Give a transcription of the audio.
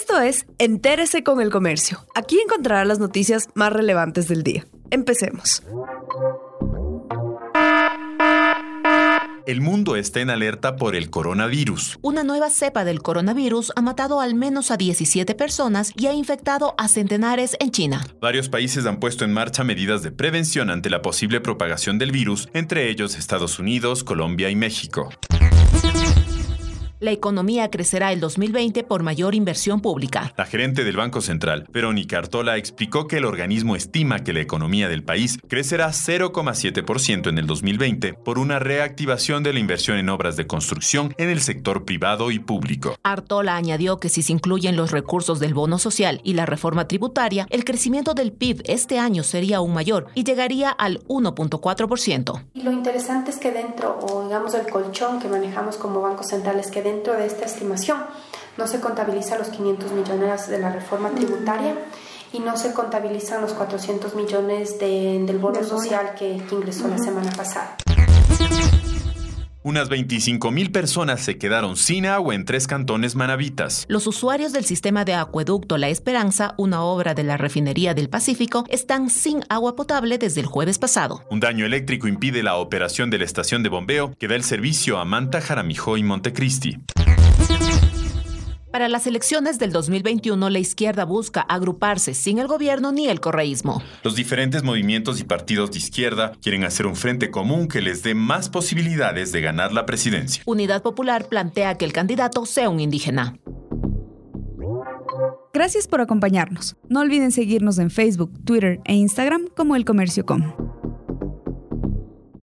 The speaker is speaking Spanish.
Esto es Entérese con el Comercio. Aquí encontrará las noticias más relevantes del día. Empecemos. El mundo está en alerta por el coronavirus. Una nueva cepa del coronavirus ha matado al menos a 17 personas y ha infectado a centenares en China. Varios países han puesto en marcha medidas de prevención ante la posible propagación del virus, entre ellos Estados Unidos, Colombia y México. La economía crecerá el 2020 por mayor inversión pública. La gerente del Banco Central, Verónica Artola, explicó que el organismo estima que la economía del país crecerá 0,7% en el 2020 por una reactivación de la inversión en obras de construcción en el sector privado y público. Artola añadió que si se incluyen los recursos del bono social y la reforma tributaria, el crecimiento del PIB este año sería aún mayor y llegaría al 1.4%. Y lo interesante es que dentro, o digamos el colchón que manejamos como Banco Central es que dentro de esta estimación. No se contabiliza los 500 millones de la reforma tributaria y no se contabilizan los 400 millones del bono social que, ingresó la semana pasada. Unas 25 mil personas se quedaron sin agua en tres cantones manavitas. Los usuarios del sistema de acueducto La Esperanza, una obra de la refinería del Pacífico, están sin agua potable desde el jueves pasado. Un daño eléctrico impide la operación de la estación de bombeo que da el servicio a Manta, Jaramijó y Montecristi. Para las elecciones del 2021, la izquierda busca agruparse sin el gobierno ni el correísmo. Los diferentes movimientos y partidos de izquierda quieren hacer un frente común que les dé más posibilidades de ganar la presidencia. Unidad Popular plantea que el candidato sea un indígena. Gracias por acompañarnos. No olviden seguirnos en Facebook, Twitter e Instagram como El Comercio Com.